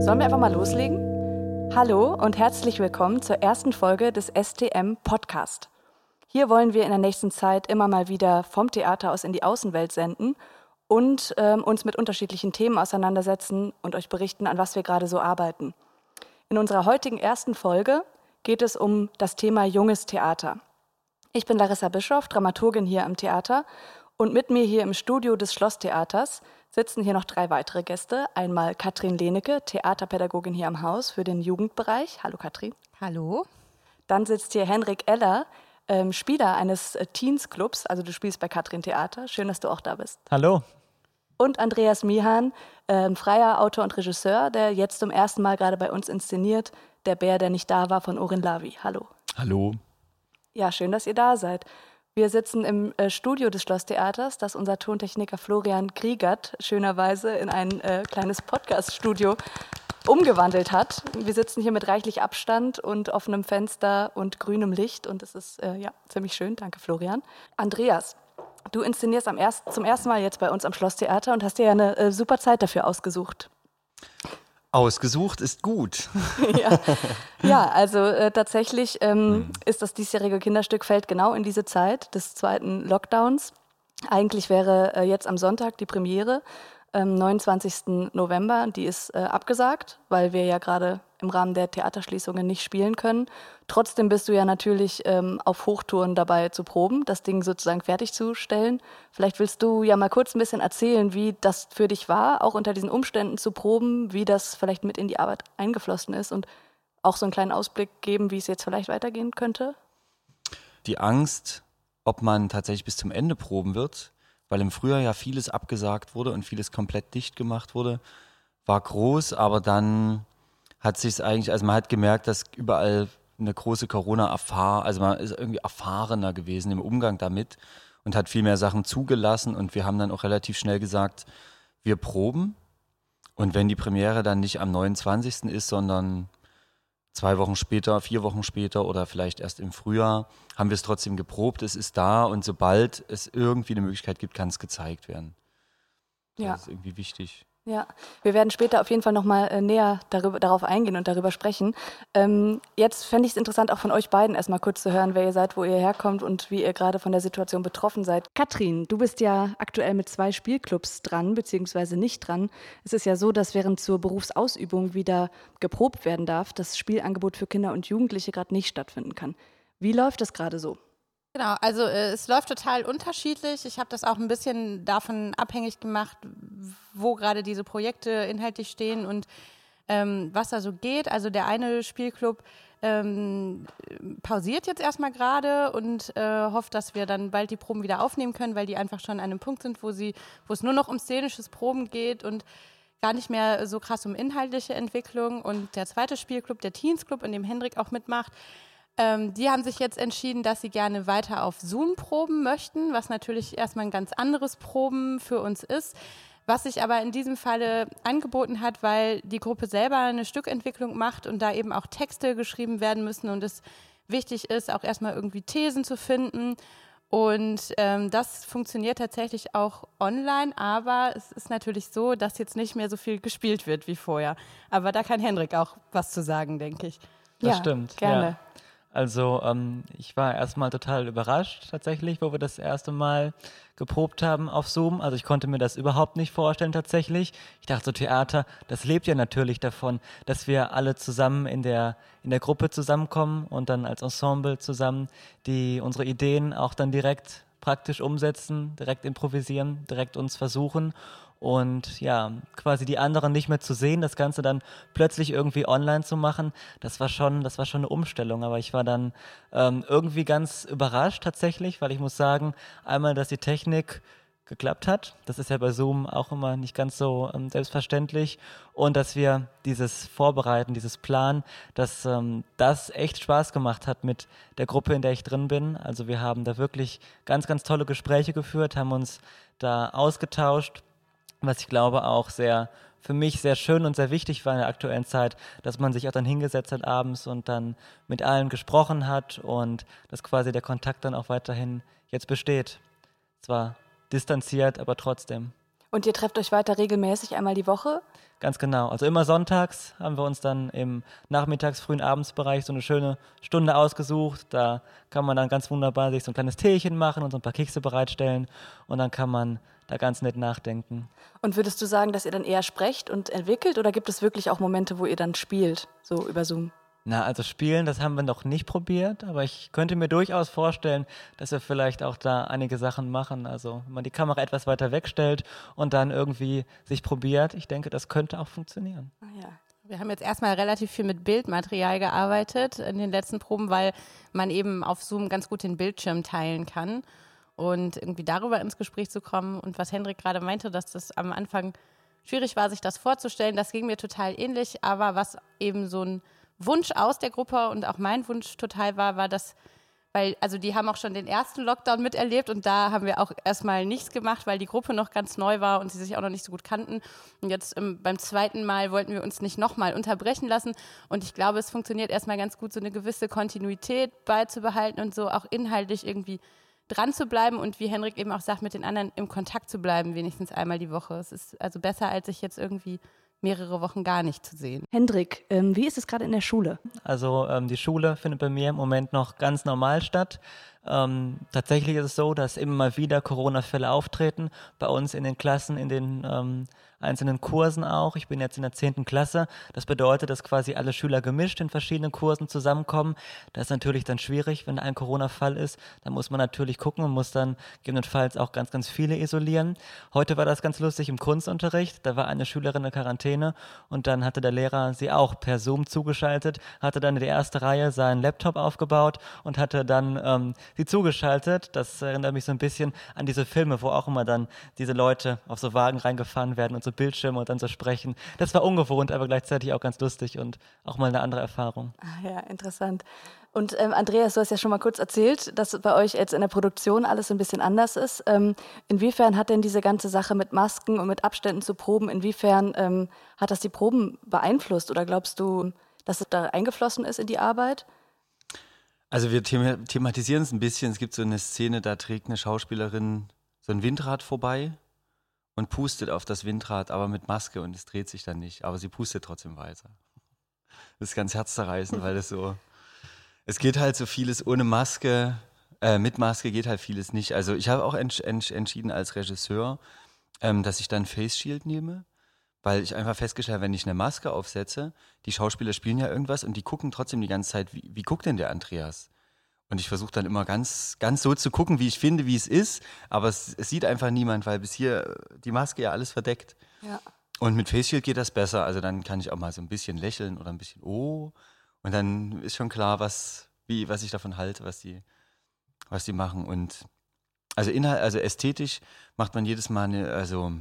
Sollen wir einfach mal loslegen? Hallo und herzlich willkommen zur ersten Folge des STM Podcast. Hier wollen wir in der nächsten Zeit immer mal wieder vom Theater aus in die Außenwelt senden und ähm, uns mit unterschiedlichen Themen auseinandersetzen und euch berichten, an was wir gerade so arbeiten. In unserer heutigen ersten Folge geht es um das Thema junges Theater. Ich bin Larissa Bischoff, Dramaturgin hier am Theater und mit mir hier im Studio des Schlosstheaters sitzen hier noch drei weitere Gäste. Einmal Katrin Lehnecke, Theaterpädagogin hier am Haus für den Jugendbereich. Hallo Katrin. Hallo. Dann sitzt hier Henrik Eller, ähm, Spieler eines äh, Teens-Clubs. Also du spielst bei Katrin Theater. Schön, dass du auch da bist. Hallo. Und Andreas Mihan, ähm, freier Autor und Regisseur, der jetzt zum ersten Mal gerade bei uns inszeniert. Der Bär, der nicht da war, von Orin Lavi. Hallo. Hallo. Ja, schön, dass ihr da seid. Wir sitzen im äh, Studio des Schlosstheaters, das unser Tontechniker Florian Kriegert schönerweise in ein äh, kleines Podcast-Studio umgewandelt hat. Wir sitzen hier mit reichlich Abstand und offenem Fenster und grünem Licht und es ist äh, ja ziemlich schön. Danke, Florian. Andreas, du inszenierst erst, zum ersten Mal jetzt bei uns am Schlosstheater und hast dir ja eine äh, super Zeit dafür ausgesucht. Ausgesucht ist gut. ja. ja, also äh, tatsächlich ähm, mhm. ist das diesjährige Kinderstück fällt genau in diese Zeit des zweiten Lockdowns. Eigentlich wäre äh, jetzt am Sonntag die Premiere, ähm, 29. November. Die ist äh, abgesagt, weil wir ja gerade im Rahmen der Theaterschließungen nicht spielen können. Trotzdem bist du ja natürlich ähm, auf Hochtouren dabei zu proben, das Ding sozusagen fertigzustellen. Vielleicht willst du ja mal kurz ein bisschen erzählen, wie das für dich war, auch unter diesen Umständen zu proben, wie das vielleicht mit in die Arbeit eingeflossen ist und auch so einen kleinen Ausblick geben, wie es jetzt vielleicht weitergehen könnte. Die Angst, ob man tatsächlich bis zum Ende proben wird, weil im Frühjahr ja vieles abgesagt wurde und vieles komplett dicht gemacht wurde, war groß, aber dann hat sich eigentlich, also man hat gemerkt, dass überall eine große Corona-Erfahrung, also man ist irgendwie erfahrener gewesen im Umgang damit und hat viel mehr Sachen zugelassen und wir haben dann auch relativ schnell gesagt, wir proben und wenn die Premiere dann nicht am 29. ist, sondern zwei Wochen später, vier Wochen später oder vielleicht erst im Frühjahr, haben wir es trotzdem geprobt, es ist da und sobald es irgendwie eine Möglichkeit gibt, kann es gezeigt werden. Ja. Das ist irgendwie wichtig. Ja, wir werden später auf jeden Fall nochmal äh, näher darüber, darauf eingehen und darüber sprechen. Ähm, jetzt fände ich es interessant, auch von euch beiden erstmal kurz zu hören, wer ihr seid, wo ihr herkommt und wie ihr gerade von der Situation betroffen seid. Katrin, du bist ja aktuell mit zwei Spielclubs dran, beziehungsweise nicht dran. Es ist ja so, dass während zur Berufsausübung wieder geprobt werden darf, das Spielangebot für Kinder und Jugendliche gerade nicht stattfinden kann. Wie läuft das gerade so? Genau, also äh, es läuft total unterschiedlich. Ich habe das auch ein bisschen davon abhängig gemacht, wo gerade diese Projekte inhaltlich stehen und ähm, was da so geht. Also der eine Spielclub ähm, pausiert jetzt erstmal gerade und äh, hofft, dass wir dann bald die Proben wieder aufnehmen können, weil die einfach schon an einem Punkt sind, wo sie, wo es nur noch um szenisches Proben geht und gar nicht mehr so krass um inhaltliche Entwicklung. Und der zweite Spielclub, der Teens Club, in dem Hendrik auch mitmacht, ähm, die haben sich jetzt entschieden, dass sie gerne weiter auf Zoom proben möchten, was natürlich erstmal ein ganz anderes Proben für uns ist. Was sich aber in diesem Falle angeboten hat, weil die Gruppe selber eine Stückentwicklung macht und da eben auch Texte geschrieben werden müssen und es wichtig ist, auch erstmal irgendwie Thesen zu finden. Und ähm, das funktioniert tatsächlich auch online, aber es ist natürlich so, dass jetzt nicht mehr so viel gespielt wird wie vorher. Aber da kann Henrik auch was zu sagen, denke ich. Das ja, stimmt. Gerne. Ja. Also ähm, ich war erstmal total überrascht tatsächlich, wo wir das erste Mal geprobt haben auf Zoom. Also ich konnte mir das überhaupt nicht vorstellen tatsächlich. Ich dachte so Theater, das lebt ja natürlich davon, dass wir alle zusammen in der in der Gruppe zusammenkommen und dann als Ensemble zusammen die unsere Ideen auch dann direkt praktisch umsetzen, direkt improvisieren, direkt uns versuchen und ja, quasi die anderen nicht mehr zu sehen, das Ganze dann plötzlich irgendwie online zu machen, das war schon, das war schon eine Umstellung. Aber ich war dann ähm, irgendwie ganz überrascht tatsächlich, weil ich muss sagen, einmal, dass die Technik geklappt hat. Das ist ja bei Zoom auch immer nicht ganz so ähm, selbstverständlich. Und dass wir dieses Vorbereiten, dieses Plan, dass ähm, das echt Spaß gemacht hat mit der Gruppe, in der ich drin bin. Also wir haben da wirklich ganz, ganz tolle Gespräche geführt, haben uns da ausgetauscht was ich glaube auch sehr für mich sehr schön und sehr wichtig war in der aktuellen Zeit, dass man sich auch dann hingesetzt hat abends und dann mit allen gesprochen hat und dass quasi der Kontakt dann auch weiterhin jetzt besteht. Es war distanziert, aber trotzdem. Und ihr trefft euch weiter regelmäßig einmal die Woche? Ganz genau. Also immer sonntags haben wir uns dann im Nachmittags-, frühen Abendsbereich so eine schöne Stunde ausgesucht. Da kann man dann ganz wunderbar sich so ein kleines Teechen machen und so ein paar Kekse bereitstellen. Und dann kann man da ganz nett nachdenken. Und würdest du sagen, dass ihr dann eher sprecht und entwickelt oder gibt es wirklich auch Momente, wo ihr dann spielt, so über Zoom? Na, also spielen, das haben wir noch nicht probiert, aber ich könnte mir durchaus vorstellen, dass wir vielleicht auch da einige Sachen machen. Also, wenn man die Kamera etwas weiter wegstellt und dann irgendwie sich probiert, ich denke, das könnte auch funktionieren. Ah, ja. Wir haben jetzt erstmal relativ viel mit Bildmaterial gearbeitet in den letzten Proben, weil man eben auf Zoom ganz gut den Bildschirm teilen kann und irgendwie darüber ins Gespräch zu kommen. Und was Hendrik gerade meinte, dass das am Anfang schwierig war, sich das vorzustellen, das ging mir total ähnlich, aber was eben so ein Wunsch aus der Gruppe und auch mein Wunsch total war, war dass, weil, also die haben auch schon den ersten Lockdown miterlebt und da haben wir auch erstmal nichts gemacht, weil die Gruppe noch ganz neu war und sie sich auch noch nicht so gut kannten. Und jetzt ähm, beim zweiten Mal wollten wir uns nicht nochmal unterbrechen lassen. Und ich glaube, es funktioniert erstmal ganz gut, so eine gewisse Kontinuität beizubehalten und so auch inhaltlich irgendwie dran zu bleiben und wie Henrik eben auch sagt, mit den anderen im Kontakt zu bleiben, wenigstens einmal die Woche. Es ist also besser, als sich jetzt irgendwie mehrere Wochen gar nicht zu sehen. Hendrik, ähm, wie ist es gerade in der Schule? Also ähm, die Schule findet bei mir im Moment noch ganz normal statt. Ähm, tatsächlich ist es so, dass immer mal wieder Corona-Fälle auftreten, bei uns in den Klassen, in den ähm, einzelnen Kursen auch. Ich bin jetzt in der 10. Klasse. Das bedeutet, dass quasi alle Schüler gemischt in verschiedenen Kursen zusammenkommen. Das ist natürlich dann schwierig, wenn ein Corona-Fall ist. Da muss man natürlich gucken und muss dann gegebenenfalls auch ganz, ganz viele isolieren. Heute war das ganz lustig im Kunstunterricht. Da war eine Schülerin in Quarantäne und dann hatte der Lehrer sie auch per Zoom zugeschaltet, hatte dann in die erste Reihe seinen Laptop aufgebaut und hatte dann ähm, sie zugeschaltet. Das erinnert mich so ein bisschen an diese Filme, wo auch immer dann diese Leute auf so Wagen reingefahren werden und so Bildschirme und dann so sprechen. Das war ungewohnt, aber gleichzeitig auch ganz lustig und auch mal eine andere Erfahrung. Ah, ja, interessant. Und ähm, Andreas, du hast ja schon mal kurz erzählt, dass bei euch jetzt in der Produktion alles ein bisschen anders ist. Ähm, inwiefern hat denn diese ganze Sache mit Masken und mit Abständen zu Proben, inwiefern ähm, hat das die Proben beeinflusst? Oder glaubst du, dass es da eingeflossen ist in die Arbeit? Also wir thematisieren es ein bisschen. Es gibt so eine Szene, da trägt eine Schauspielerin so ein Windrad vorbei und pustet auf das Windrad, aber mit Maske und es dreht sich dann nicht. Aber sie pustet trotzdem weiter. Das ist ganz herzzerreißend, weil es so. Es geht halt so vieles ohne Maske. Äh, mit Maske geht halt vieles nicht. Also ich habe auch entsch entsch entschieden als Regisseur, ähm, dass ich dann Face Shield nehme, weil ich einfach festgestellt habe, wenn ich eine Maske aufsetze, die Schauspieler spielen ja irgendwas und die gucken trotzdem die ganze Zeit, wie, wie guckt denn der Andreas? Und ich versuche dann immer ganz, ganz so zu gucken, wie ich finde, wie es ist. Aber es, es, sieht einfach niemand, weil bis hier die Maske ja alles verdeckt. Ja. Und mit Face Shield geht das besser. Also dann kann ich auch mal so ein bisschen lächeln oder ein bisschen oh. Und dann ist schon klar, was, wie, was ich davon halte, was die, was die machen. Und also Inhalt, also ästhetisch macht man jedes Mal eine, also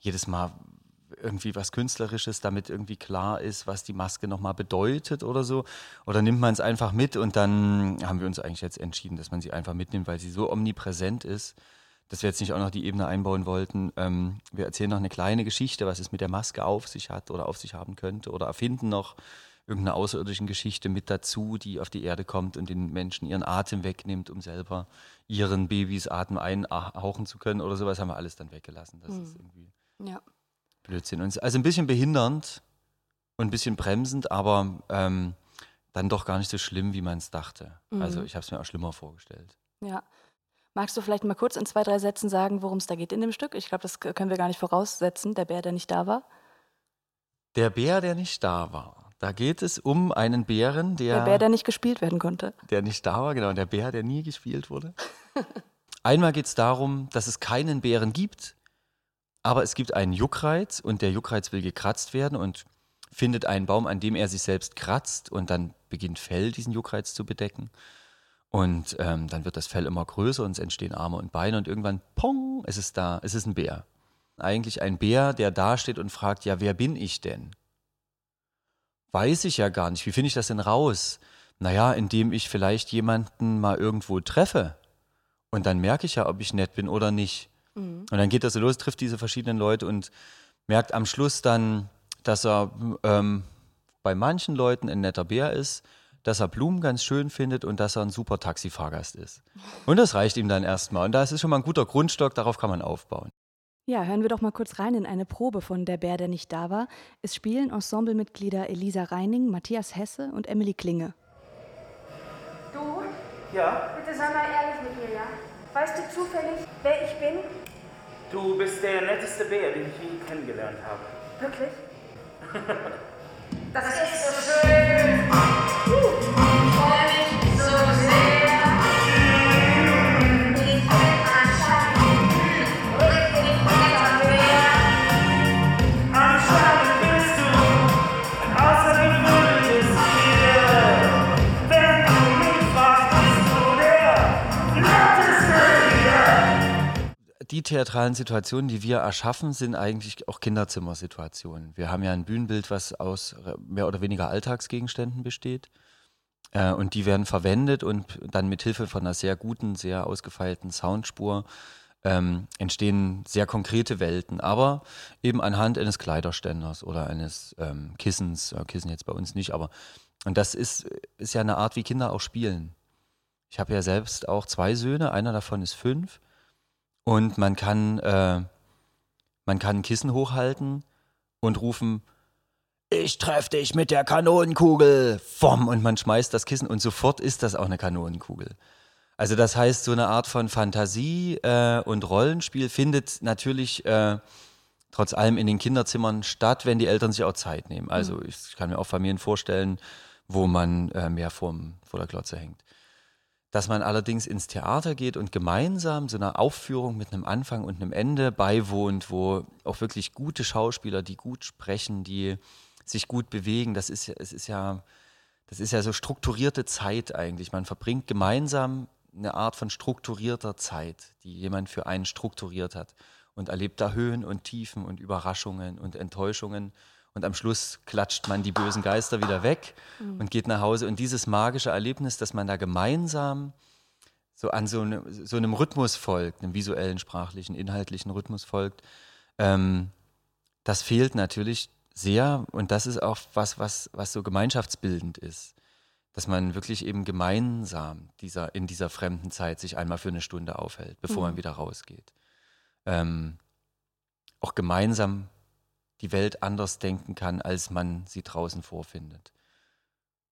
jedes Mal irgendwie was Künstlerisches, damit irgendwie klar ist, was die Maske nochmal bedeutet oder so? Oder nimmt man es einfach mit und dann haben wir uns eigentlich jetzt entschieden, dass man sie einfach mitnimmt, weil sie so omnipräsent ist, dass wir jetzt nicht auch noch die Ebene einbauen wollten. Ähm, wir erzählen noch eine kleine Geschichte, was es mit der Maske auf sich hat oder auf sich haben könnte oder erfinden noch irgendeine außerirdischen Geschichte mit dazu, die auf die Erde kommt und den Menschen ihren Atem wegnimmt, um selber ihren Babys Atem einhauchen zu können oder sowas, haben wir alles dann weggelassen. Das mhm. ist irgendwie. Ja. Blödsinn. also ein bisschen behindernd und ein bisschen bremsend, aber ähm, dann doch gar nicht so schlimm, wie man es dachte. Mhm. Also ich habe es mir auch schlimmer vorgestellt. Ja. Magst du vielleicht mal kurz in zwei, drei Sätzen sagen, worum es da geht in dem Stück? Ich glaube, das können wir gar nicht voraussetzen, der Bär, der nicht da war. Der Bär, der nicht da war. Da geht es um einen Bären, der. Der Bär, der nicht gespielt werden konnte. Der nicht da war, genau. Der Bär, der nie gespielt wurde. Einmal geht es darum, dass es keinen Bären gibt, aber es gibt einen Juckreiz und der Juckreiz will gekratzt werden und findet einen Baum, an dem er sich selbst kratzt und dann beginnt Fell diesen Juckreiz zu bedecken. Und ähm, dann wird das Fell immer größer und es entstehen Arme und Beine und irgendwann, pong, es ist da, es ist ein Bär. Eigentlich ein Bär, der da steht und fragt, ja, wer bin ich denn? Weiß ich ja gar nicht. Wie finde ich das denn raus? Naja, indem ich vielleicht jemanden mal irgendwo treffe. Und dann merke ich ja, ob ich nett bin oder nicht. Mhm. Und dann geht er so los, trifft diese verschiedenen Leute und merkt am Schluss dann, dass er ähm, bei manchen Leuten ein netter Bär ist, dass er Blumen ganz schön findet und dass er ein super Taxifahrgast ist. Und das reicht ihm dann erstmal. Und da ist es schon mal ein guter Grundstock, darauf kann man aufbauen. Ja, hören wir doch mal kurz rein in eine Probe von Der Bär, der nicht da war. Es spielen Ensemblemitglieder Elisa Reining, Matthias Hesse und Emily Klinge. Du? Ja? Bitte sei mal ehrlich mit mir, ja? Weißt du zufällig, wer ich bin? Du bist der netteste Bär, den ich je kennengelernt habe. Wirklich? Das ist so schön. Uh, Die theatralen Situationen, die wir erschaffen, sind eigentlich auch Kinderzimmersituationen. Wir haben ja ein Bühnenbild, was aus mehr oder weniger Alltagsgegenständen besteht. Äh, und die werden verwendet und dann mit Hilfe von einer sehr guten, sehr ausgefeilten Soundspur ähm, entstehen sehr konkrete Welten, aber eben anhand eines Kleiderständers oder eines ähm, Kissens, äh, Kissen jetzt bei uns nicht, aber und das ist, ist ja eine Art, wie Kinder auch spielen. Ich habe ja selbst auch zwei Söhne, einer davon ist fünf und man kann, äh, man kann ein Kissen hochhalten und rufen, ich treffe dich mit der Kanonenkugel. Vom, und man schmeißt das Kissen und sofort ist das auch eine Kanonenkugel. Also das heißt, so eine Art von Fantasie äh, und Rollenspiel findet natürlich äh, trotz allem in den Kinderzimmern statt, wenn die Eltern sich auch Zeit nehmen. Also ich kann mir auch Familien vorstellen, wo man äh, mehr vorm, vor der Glotze hängt. Dass man allerdings ins Theater geht und gemeinsam so einer Aufführung mit einem Anfang und einem Ende beiwohnt, wo auch wirklich gute Schauspieler, die gut sprechen, die sich gut bewegen, das ist es ist ja, das ist ja so strukturierte Zeit eigentlich. Man verbringt gemeinsam eine Art von strukturierter Zeit, die jemand für einen strukturiert hat und erlebt da Höhen und Tiefen und Überraschungen und Enttäuschungen. Und am Schluss klatscht man die bösen Geister wieder weg und geht nach Hause. Und dieses magische Erlebnis, dass man da gemeinsam so an so, eine, so einem Rhythmus folgt, einem visuellen, sprachlichen, inhaltlichen Rhythmus folgt, ähm, das fehlt natürlich sehr. Und das ist auch was, was, was so gemeinschaftsbildend ist. Dass man wirklich eben gemeinsam dieser, in dieser fremden Zeit sich einmal für eine Stunde aufhält, bevor man wieder rausgeht. Ähm, auch gemeinsam die Welt anders denken kann, als man sie draußen vorfindet.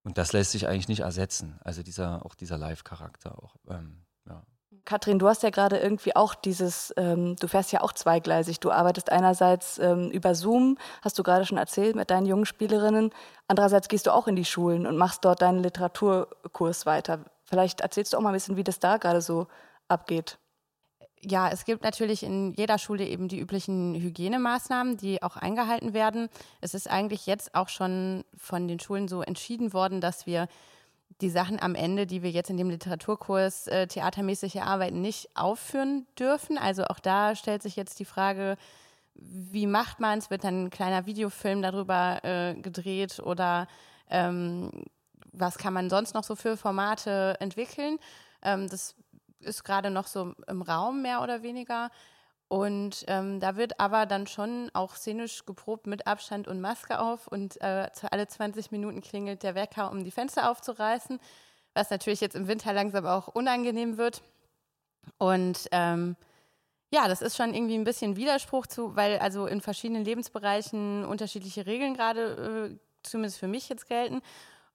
Und das lässt sich eigentlich nicht ersetzen. Also dieser, auch dieser Live-Charakter auch. Ähm, ja. Katrin, du hast ja gerade irgendwie auch dieses, ähm, du fährst ja auch zweigleisig. Du arbeitest einerseits ähm, über Zoom, hast du gerade schon erzählt, mit deinen jungen Spielerinnen. Andererseits gehst du auch in die Schulen und machst dort deinen Literaturkurs weiter. Vielleicht erzählst du auch mal ein bisschen, wie das da gerade so abgeht. Ja, es gibt natürlich in jeder Schule eben die üblichen Hygienemaßnahmen, die auch eingehalten werden. Es ist eigentlich jetzt auch schon von den Schulen so entschieden worden, dass wir die Sachen am Ende, die wir jetzt in dem Literaturkurs äh, theatermäßig erarbeiten, nicht aufführen dürfen. Also auch da stellt sich jetzt die Frage, wie macht man es? Wird dann ein kleiner Videofilm darüber äh, gedreht oder ähm, was kann man sonst noch so für Formate entwickeln? Ähm, das ist gerade noch so im Raum mehr oder weniger. Und ähm, da wird aber dann schon auch szenisch geprobt mit Abstand und Maske auf und äh, alle 20 Minuten klingelt der Wecker, um die Fenster aufzureißen, was natürlich jetzt im Winter langsam auch unangenehm wird. Und ähm, ja, das ist schon irgendwie ein bisschen Widerspruch zu, weil also in verschiedenen Lebensbereichen unterschiedliche Regeln gerade, äh, zumindest für mich jetzt gelten.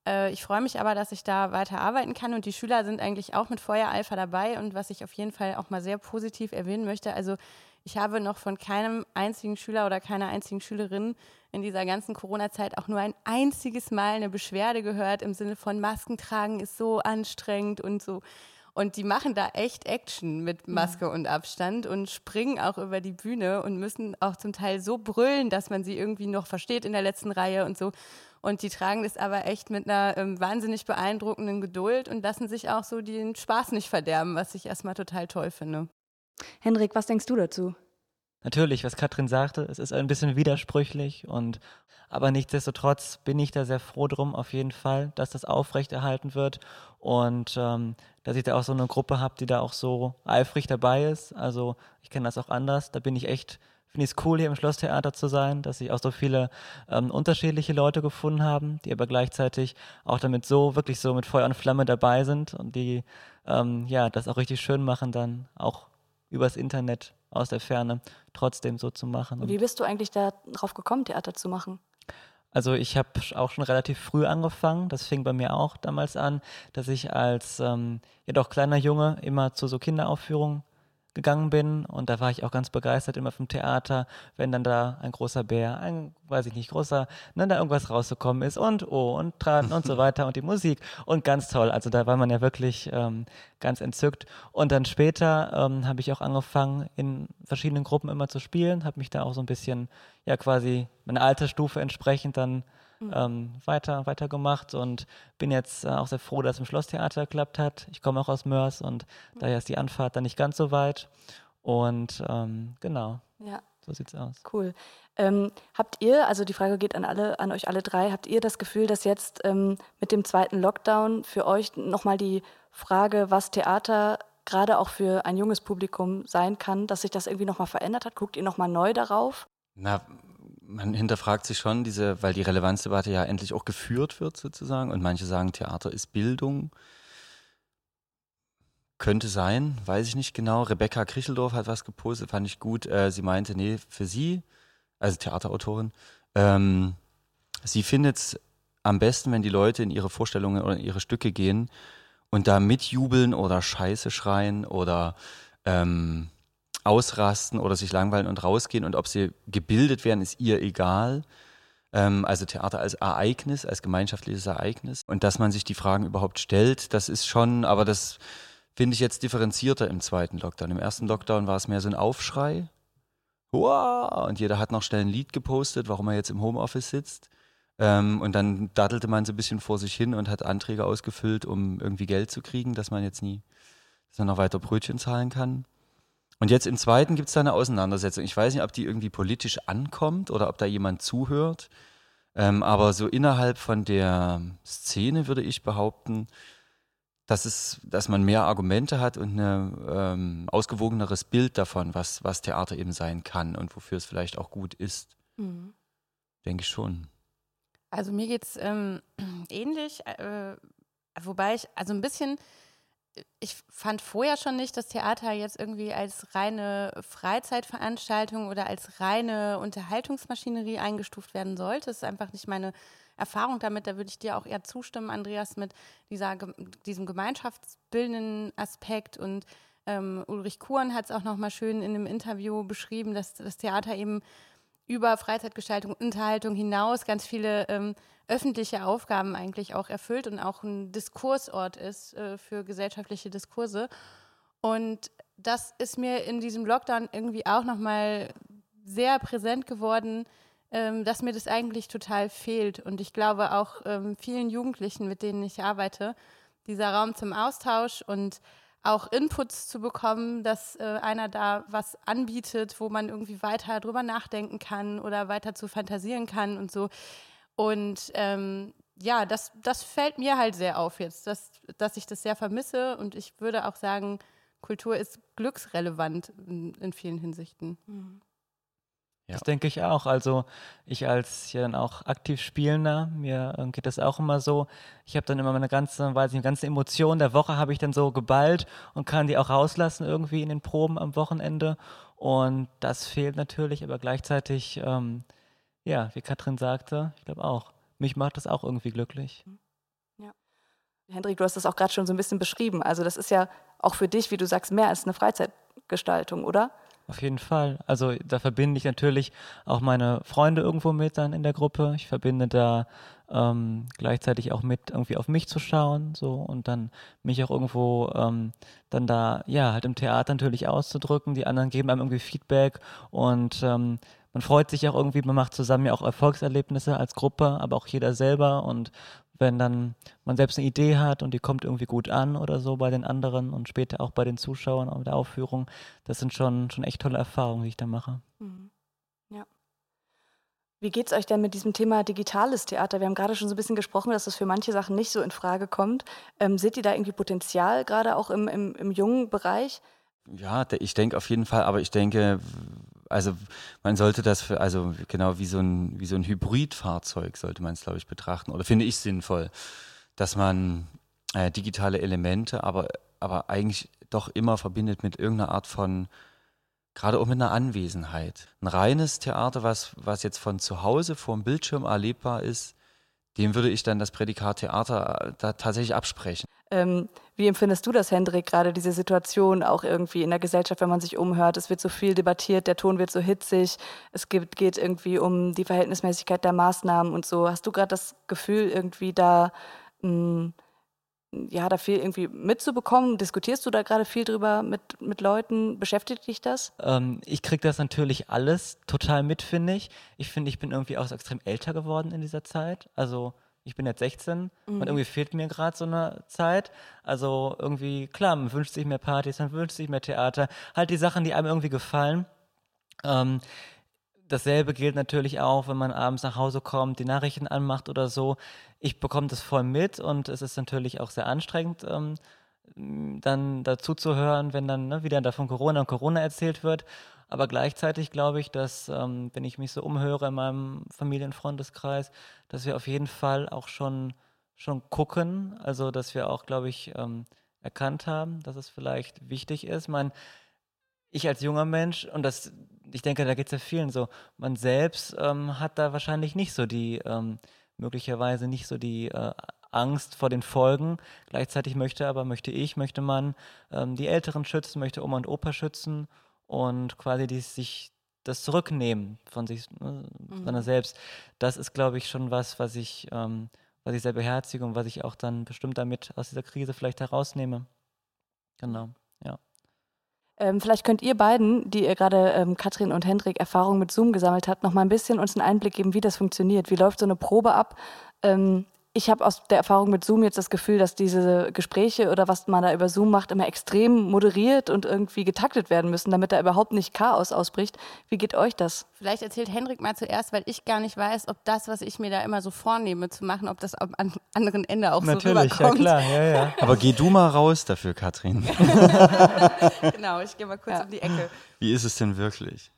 Äh, ich freue mich aber, dass ich da weiter arbeiten kann und die Schüler sind eigentlich auch mit Feuereifer dabei und was ich auf jeden Fall auch mal sehr positiv erwähnen möchte, also ich habe noch von keinem einzigen Schüler oder keiner einzigen Schülerin in dieser ganzen Corona-Zeit auch nur ein einziges Mal eine Beschwerde gehört im Sinne von Masken tragen ist so anstrengend und so. Und die machen da echt Action mit Maske und Abstand und springen auch über die Bühne und müssen auch zum Teil so brüllen, dass man sie irgendwie noch versteht in der letzten Reihe und so. Und die tragen das aber echt mit einer ähm, wahnsinnig beeindruckenden Geduld und lassen sich auch so den Spaß nicht verderben, was ich erstmal total toll finde. Henrik, was denkst du dazu? Natürlich, was Katrin sagte, es ist ein bisschen widersprüchlich und aber nichtsdestotrotz bin ich da sehr froh drum auf jeden Fall, dass das aufrechterhalten wird und ähm, dass ich da auch so eine Gruppe habe, die da auch so eifrig dabei ist. Also ich kenne das auch anders. Da bin ich echt finde ich es cool, hier im Schlosstheater zu sein, dass sich auch so viele ähm, unterschiedliche Leute gefunden haben, die aber gleichzeitig auch damit so, wirklich so mit Feuer und Flamme dabei sind und die ähm, ja das auch richtig schön machen, dann auch übers Internet aus der Ferne trotzdem so zu machen. Wie bist du eigentlich darauf gekommen, Theater zu machen? Also ich habe auch schon relativ früh angefangen. Das fing bei mir auch damals an, dass ich als ähm, ja doch kleiner Junge immer zu so Kinderaufführungen gegangen bin und da war ich auch ganz begeistert immer vom Theater, wenn dann da ein großer Bär, ein, weiß ich nicht, großer, ne, da irgendwas rausgekommen ist und oh und dran und so weiter und die Musik und ganz toll. Also da war man ja wirklich ähm, ganz entzückt. Und dann später ähm, habe ich auch angefangen, in verschiedenen Gruppen immer zu spielen, habe mich da auch so ein bisschen, ja quasi meiner Altersstufe entsprechend dann mhm. ähm, weiter, weiter gemacht und bin jetzt äh, auch sehr froh, dass es im Schlosstheater geklappt hat. Ich komme auch aus Mörs und mhm. daher ist die Anfahrt dann nicht ganz so weit. Und ähm, genau. Ja. So sieht's aus. Cool. Ähm, habt ihr, also die Frage geht an alle, an euch alle drei, habt ihr das Gefühl, dass jetzt ähm, mit dem zweiten Lockdown für euch nochmal die Frage, was Theater gerade auch für ein junges Publikum sein kann, dass sich das irgendwie nochmal verändert hat? Guckt ihr nochmal neu darauf? Na, man hinterfragt sich schon diese, weil die Relevanzdebatte ja endlich auch geführt wird sozusagen und manche sagen, Theater ist Bildung. Könnte sein, weiß ich nicht genau. Rebecca Kricheldorf hat was gepostet, fand ich gut. Äh, sie meinte, nee, für sie, also Theaterautorin, ähm, sie findet es am besten, wenn die Leute in ihre Vorstellungen oder in ihre Stücke gehen und da mitjubeln oder Scheiße schreien oder ähm, ausrasten oder sich langweilen und rausgehen und ob sie gebildet werden, ist ihr egal. Ähm, also Theater als Ereignis, als gemeinschaftliches Ereignis. Und dass man sich die Fragen überhaupt stellt, das ist schon, aber das finde ich jetzt differenzierter im zweiten Lockdown. Im ersten Lockdown war es mehr so ein Aufschrei. Wow! Und jeder hat noch schnell ein Lied gepostet, warum er jetzt im Homeoffice sitzt. Ähm, und dann daddelte man so ein bisschen vor sich hin und hat Anträge ausgefüllt, um irgendwie Geld zu kriegen, dass man jetzt nie, dass man noch weiter Brötchen zahlen kann. Und jetzt im zweiten gibt es da eine Auseinandersetzung. Ich weiß nicht, ob die irgendwie politisch ankommt oder ob da jemand zuhört. Ähm, aber so innerhalb von der Szene würde ich behaupten, dass, es, dass man mehr Argumente hat und ein ähm, ausgewogeneres Bild davon, was, was Theater eben sein kann und wofür es vielleicht auch gut ist. Mhm. Denke ich schon. Also mir geht es ähm, ähnlich, äh, wobei ich also ein bisschen ich fand vorher schon nicht, dass Theater jetzt irgendwie als reine Freizeitveranstaltung oder als reine Unterhaltungsmaschinerie eingestuft werden sollte. Das ist einfach nicht meine Erfahrung damit. Da würde ich dir auch eher zustimmen, Andreas, mit dieser, diesem gemeinschaftsbildenden Aspekt. Und ähm, Ulrich Kuhn hat es auch nochmal schön in einem Interview beschrieben, dass das Theater eben über Freizeitgestaltung, Unterhaltung hinaus ganz viele ähm, öffentliche Aufgaben eigentlich auch erfüllt und auch ein Diskursort ist äh, für gesellschaftliche Diskurse. Und das ist mir in diesem Lockdown irgendwie auch nochmal sehr präsent geworden, ähm, dass mir das eigentlich total fehlt. Und ich glaube auch ähm, vielen Jugendlichen, mit denen ich arbeite, dieser Raum zum Austausch und auch Inputs zu bekommen, dass äh, einer da was anbietet, wo man irgendwie weiter drüber nachdenken kann oder weiter zu fantasieren kann und so. Und ähm, ja, das, das fällt mir halt sehr auf jetzt, dass, dass ich das sehr vermisse und ich würde auch sagen, Kultur ist glücksrelevant in, in vielen Hinsichten. Mhm. Ja. Das denke ich auch. Also ich als ja dann auch aktiv Spielender, mir geht das auch immer so. Ich habe dann immer meine ganze, weiß nicht, ganze Emotionen der Woche habe ich dann so geballt und kann die auch rauslassen irgendwie in den Proben am Wochenende. Und das fehlt natürlich, aber gleichzeitig, ähm, ja, wie Katrin sagte, ich glaube auch, mich macht das auch irgendwie glücklich. Ja. Hendrik, du hast das auch gerade schon so ein bisschen beschrieben. Also das ist ja auch für dich, wie du sagst, mehr als eine Freizeitgestaltung, oder? Auf jeden Fall. Also da verbinde ich natürlich auch meine Freunde irgendwo mit dann in der Gruppe. Ich verbinde da ähm, gleichzeitig auch mit, irgendwie auf mich zu schauen, so und dann mich auch irgendwo ähm, dann da, ja, halt im Theater natürlich auszudrücken. Die anderen geben einem irgendwie Feedback und ähm, man freut sich auch irgendwie, man macht zusammen ja auch Erfolgserlebnisse als Gruppe, aber auch jeder selber und wenn dann man selbst eine Idee hat und die kommt irgendwie gut an oder so bei den anderen und später auch bei den Zuschauern auf der Aufführung, das sind schon, schon echt tolle Erfahrungen, die ich da mache. Mhm. Ja. Wie geht es euch denn mit diesem Thema digitales Theater? Wir haben gerade schon so ein bisschen gesprochen, dass das für manche Sachen nicht so in Frage kommt. Ähm, seht ihr da irgendwie Potenzial, gerade auch im, im, im jungen Bereich? Ja, ich denke auf jeden Fall, aber ich denke, also man sollte das für, also genau wie so ein, wie so ein Hybridfahrzeug sollte man es, glaube ich, betrachten. Oder finde ich sinnvoll, dass man äh, digitale Elemente, aber, aber eigentlich doch immer verbindet mit irgendeiner Art von, gerade auch mit einer Anwesenheit. Ein reines Theater, was, was jetzt von zu Hause vor dem Bildschirm erlebbar ist, dem würde ich dann das Prädikat Theater äh, da tatsächlich absprechen. Ähm, wie empfindest du das, Hendrik, gerade diese Situation auch irgendwie in der Gesellschaft, wenn man sich umhört? Es wird so viel debattiert, der Ton wird so hitzig, es gibt, geht irgendwie um die Verhältnismäßigkeit der Maßnahmen und so. Hast du gerade das Gefühl, irgendwie da, mh, hm, ja, da viel irgendwie mitzubekommen? Diskutierst du da gerade viel drüber mit, mit Leuten? Beschäftigt dich das? Ähm, ich kriege das natürlich alles total mit, finde ich. Ich finde, ich bin irgendwie auch extrem älter geworden in dieser Zeit. Also ich bin jetzt 16 mhm. und irgendwie fehlt mir gerade so eine Zeit. Also irgendwie, klar, man wünscht sich mehr Partys, man wünscht sich mehr Theater. Halt die Sachen, die einem irgendwie gefallen. Ähm, dasselbe gilt natürlich auch, wenn man abends nach Hause kommt, die Nachrichten anmacht oder so. Ich bekomme das voll mit und es ist natürlich auch sehr anstrengend, ähm, dann dazu zu hören, wenn dann ne, wieder da von Corona und Corona erzählt wird. Aber gleichzeitig glaube ich, dass, ähm, wenn ich mich so umhöre in meinem Familienfreundeskreis, dass wir auf jeden Fall auch schon, schon gucken. Also, dass wir auch, glaube ich, ähm, erkannt haben, dass es vielleicht wichtig ist. Man, ich als junger Mensch, und das, ich denke, da geht es ja vielen so, man selbst ähm, hat da wahrscheinlich nicht so die, ähm, möglicherweise nicht so die äh, Angst vor den Folgen. Gleichzeitig möchte aber, möchte ich, möchte man ähm, die Älteren schützen, möchte Oma und Opa schützen und quasi die sich das Zurücknehmen von sich, ne, mhm. seiner selbst, das ist, glaube ich, schon was, was ich, ähm, was ich sehr beherzige und was ich auch dann bestimmt damit aus dieser Krise vielleicht herausnehme. Genau, ja. Ähm, vielleicht könnt ihr beiden, die ihr gerade ähm, Katrin und Hendrik Erfahrung mit Zoom gesammelt habt, noch mal ein bisschen uns einen Einblick geben, wie das funktioniert. Wie läuft so eine Probe ab? Ähm, ich habe aus der Erfahrung mit Zoom jetzt das Gefühl, dass diese Gespräche oder was man da über Zoom macht, immer extrem moderiert und irgendwie getaktet werden müssen, damit da überhaupt nicht Chaos ausbricht. Wie geht euch das? Vielleicht erzählt Hendrik mal zuerst, weil ich gar nicht weiß, ob das, was ich mir da immer so vornehme zu machen, ob das am anderen Ende auch Natürlich, so rüberkommt. Natürlich, ja klar, ja, ja. Aber geh du mal raus dafür, Katrin. genau, ich gehe mal kurz ja. um die Ecke. Wie ist es denn wirklich?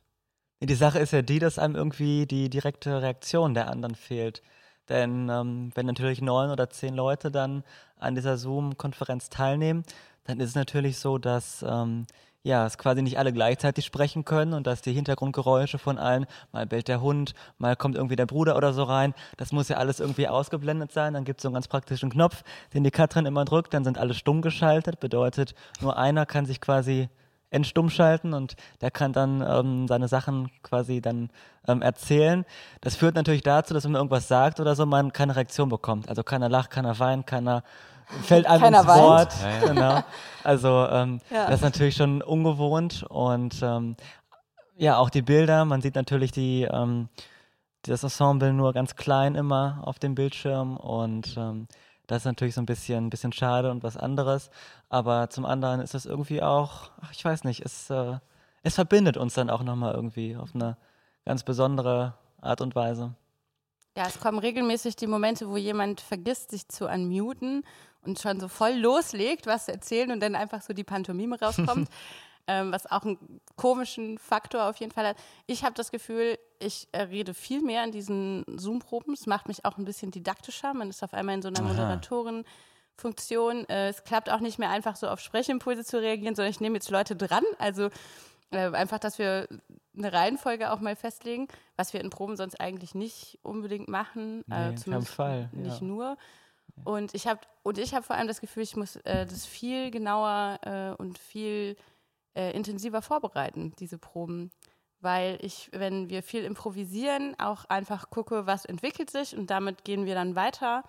Die Sache ist ja die, dass einem irgendwie die direkte Reaktion der anderen fehlt. Denn ähm, wenn natürlich neun oder zehn Leute dann an dieser Zoom-Konferenz teilnehmen, dann ist es natürlich so, dass ähm, ja, es quasi nicht alle gleichzeitig sprechen können und dass die Hintergrundgeräusche von allen, mal bellt der Hund, mal kommt irgendwie der Bruder oder so rein, das muss ja alles irgendwie ausgeblendet sein. Dann gibt es so einen ganz praktischen Knopf, den die Katrin immer drückt, dann sind alle stumm geschaltet, bedeutet, nur einer kann sich quasi entstumm schalten und der kann dann ähm, seine Sachen quasi dann ähm, erzählen. Das führt natürlich dazu, dass wenn man irgendwas sagt oder so, man keine Reaktion bekommt. Also keiner lacht, keiner weint, keiner fällt einem keiner ins weint. Wort. Ja, ja. Genau. Also ähm, ja. das ist natürlich schon ungewohnt und ähm, ja, auch die Bilder, man sieht natürlich die ähm, das Ensemble nur ganz klein immer auf dem Bildschirm und ähm, das ist natürlich so ein bisschen, ein bisschen schade und was anderes. Aber zum anderen ist das irgendwie auch, ach, ich weiß nicht, es, äh, es verbindet uns dann auch nochmal irgendwie auf eine ganz besondere Art und Weise. Ja, es kommen regelmäßig die Momente, wo jemand vergisst, sich zu unmuten und schon so voll loslegt, was zu erzählen und dann einfach so die Pantomime rauskommt. ähm, was auch einen komischen Faktor auf jeden Fall hat. Ich habe das Gefühl, ich äh, rede viel mehr in diesen Zoom-Proben. Es macht mich auch ein bisschen didaktischer. Man ist auf einmal in so einer Moderatoren. Funktion. Äh, es klappt auch nicht mehr einfach so auf Sprechimpulse zu reagieren, sondern ich nehme jetzt Leute dran. Also äh, einfach, dass wir eine Reihenfolge auch mal festlegen, was wir in Proben sonst eigentlich nicht unbedingt machen. Nee, zumindest Fall, nicht ja. nur. Und ich habe und ich habe vor allem das Gefühl, ich muss äh, das viel genauer äh, und viel äh, intensiver vorbereiten, diese Proben. Weil ich, wenn wir viel improvisieren, auch einfach gucke, was entwickelt sich und damit gehen wir dann weiter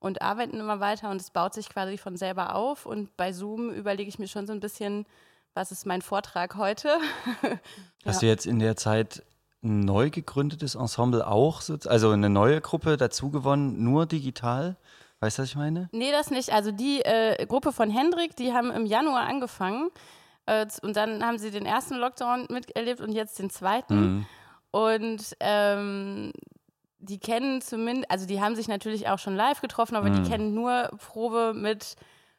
und arbeiten immer weiter und es baut sich quasi von selber auf. Und bei Zoom überlege ich mir schon so ein bisschen, was ist mein Vortrag heute? Hast ja. du jetzt in der Zeit ein neu gegründetes Ensemble auch, also eine neue Gruppe dazu gewonnen, nur digital? Weißt du, was ich meine? Nee, das nicht. Also die äh, Gruppe von Hendrik, die haben im Januar angefangen. Äh, und dann haben sie den ersten Lockdown miterlebt und jetzt den zweiten. Mhm. Und ähm, die kennen zumindest, also die haben sich natürlich auch schon live getroffen, aber mhm. die kennen nur Probe mit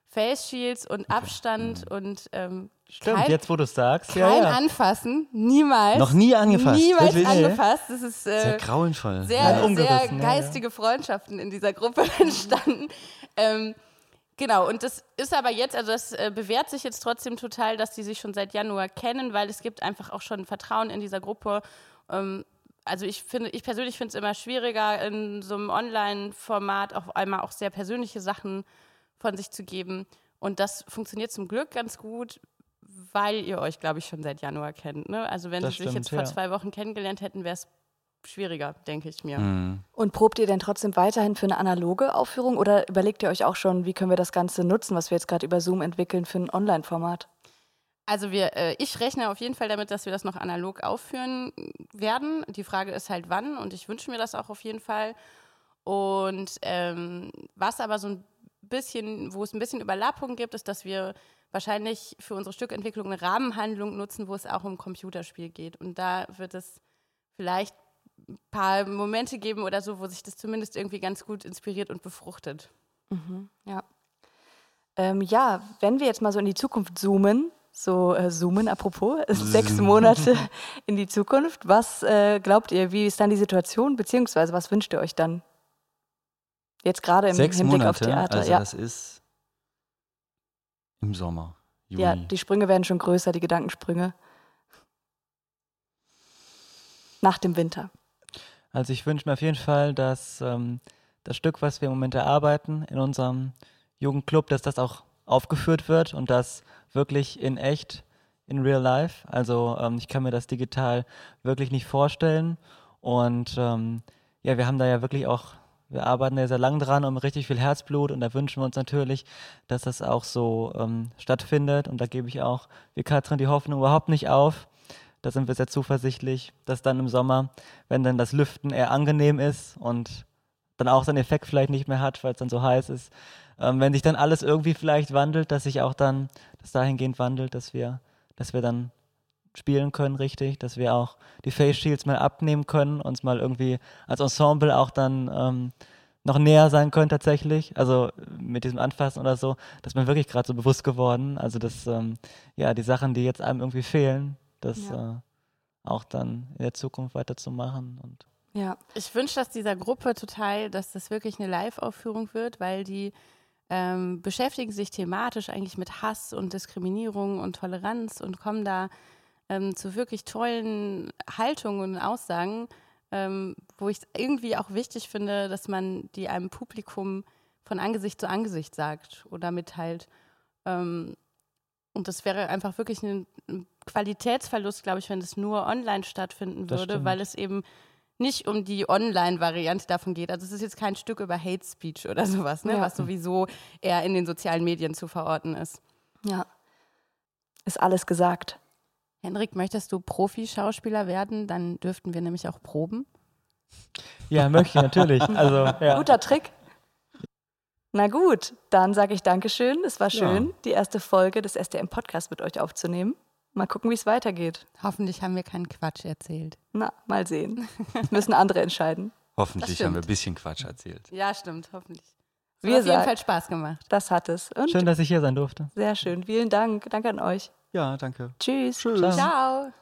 Face Shields und Abstand und ähm, Stimmt, kein, jetzt wo du es sagst. kein Ja, ja. Anfassen, niemals. Noch nie angefasst. Niemals Wirklich? angefasst. Das ist äh, Sehr grauenvoll. sehr, Ja, sehr geistige Freundschaften in dieser Gruppe entstanden. Ähm, genau, und das ist aber jetzt, also das äh, bewährt sich jetzt trotzdem total, dass die sich schon seit Januar kennen, weil es gibt einfach auch schon Vertrauen in dieser Gruppe. Ähm, also ich finde, ich persönlich finde es immer schwieriger, in so einem Online-Format auf einmal auch sehr persönliche Sachen von sich zu geben. Und das funktioniert zum Glück ganz gut, weil ihr euch, glaube ich, schon seit Januar kennt. Ne? Also wenn Das sie sich jetzt stimmt, vor ja. zwei Wochen kennengelernt hätten, wäre es schwieriger, denke ich mir. Mhm. Und probt ihr denn trotzdem weiterhin für eine analoge Aufführung oder überlegt ihr euch auch schon, wie können wir das Ganze nutzen, was wir jetzt gerade über Zoom entwickeln für ein Online-Format? Also wir, äh, ich rechne auf jeden Fall damit, dass wir das noch analog aufführen werden. Die Frage ist halt wann und ich wünsche mir das auch auf jeden Fall. Und ähm, was aber so ein bisschen, wo es ein bisschen Überlappung gibt, ist, dass wir wahrscheinlich für unsere Stückentwicklung eine Rahmenhandlung nutzen, wo es auch um Computerspiel geht. Und da wird es vielleicht paar Momente geben oder so, wo sich das zumindest irgendwie ganz gut inspiriert und befruchtet. Ja. Ähm, ja, wenn wir jetzt mal so in die Zukunft zoomen, so äh, zoomen apropos, sechs Monate in die Zukunft, was äh, glaubt ihr, wie ist dann die Situation, beziehungsweise was wünscht ihr euch dann? Jetzt gerade im Sechs Hinblick Monate, auf Theater. also ja. das ist im Sommer, Juni. ja, die Sprünge werden schon größer, die Gedankensprünge. Nach dem Winter. Also ich wünsche mir auf jeden Fall, dass ähm, das Stück, was wir im Moment erarbeiten in unserem Jugendclub, dass das auch aufgeführt wird und das wirklich in echt, in real life. Also ähm, ich kann mir das digital wirklich nicht vorstellen. Und ähm, ja, wir haben da ja wirklich auch, wir arbeiten da sehr lang dran und richtig viel Herzblut und da wünschen wir uns natürlich, dass das auch so ähm, stattfindet. Und da gebe ich auch, wie Katrin, die Hoffnung überhaupt nicht auf. Da sind wir sehr zuversichtlich, dass dann im Sommer, wenn dann das Lüften eher angenehm ist und dann auch seinen Effekt vielleicht nicht mehr hat, weil es dann so heiß ist, ähm, wenn sich dann alles irgendwie vielleicht wandelt, dass sich auch dann das dahingehend wandelt, dass wir, dass wir dann spielen können, richtig, dass wir auch die Face Shields mal abnehmen können, uns mal irgendwie als Ensemble auch dann ähm, noch näher sein können tatsächlich, also mit diesem Anfassen oder so, das ist mir wirklich gerade so bewusst geworden, also dass ähm, ja die Sachen, die jetzt einem irgendwie fehlen, das Ja. äh, auch dann in der Zukunft weiterzumachen und Ja. Ich wünsche das dieser Gruppe total, dass das wirklich eine Live-Aufführung wird, weil die ähm, beschäftigen sich thematisch eigentlich mit Hass und Diskriminierung und Toleranz und kommen da ähm, zu wirklich tollen Haltungen und Aussagen, ähm, wo ich es irgendwie auch wichtig finde, dass man die einem Publikum von Angesicht zu Angesicht sagt oder mitteilt. Ähm, und das wäre einfach wirklich ein, ein Qualitätsverlust, glaube ich, wenn es nur online stattfinden würde, weil es eben nicht um die Online-Variante davon geht. Also es ist jetzt kein Stück über Hate Speech oder sowas, ne? Ja. was sowieso eher in den sozialen Medien zu verorten ist. Ja. Ist alles gesagt. Henrik, möchtest du Profi-Schauspieler werden? Dann dürften wir nämlich auch proben. ja, möchte ich natürlich, also ja. Guter Trick. Na gut, dann sage ich Dankeschön. Es war Ja. schön, die erste Folge des SDM-Podcasts mit euch aufzunehmen. Mal gucken, wie es weitergeht. Hoffentlich haben wir keinen Quatsch erzählt. Na, mal sehen. Das müssen andere entscheiden. Hoffentlich haben wir ein bisschen Quatsch erzählt. Ja, stimmt, hoffentlich. Wir hat auf jeden Fall Spaß gemacht. Das hat es. Und Schön, dass ich hier sein durfte. sehr schön. Vielen Dank. Danke an euch. Ja, danke. Tschüss. Ciao. Ciao.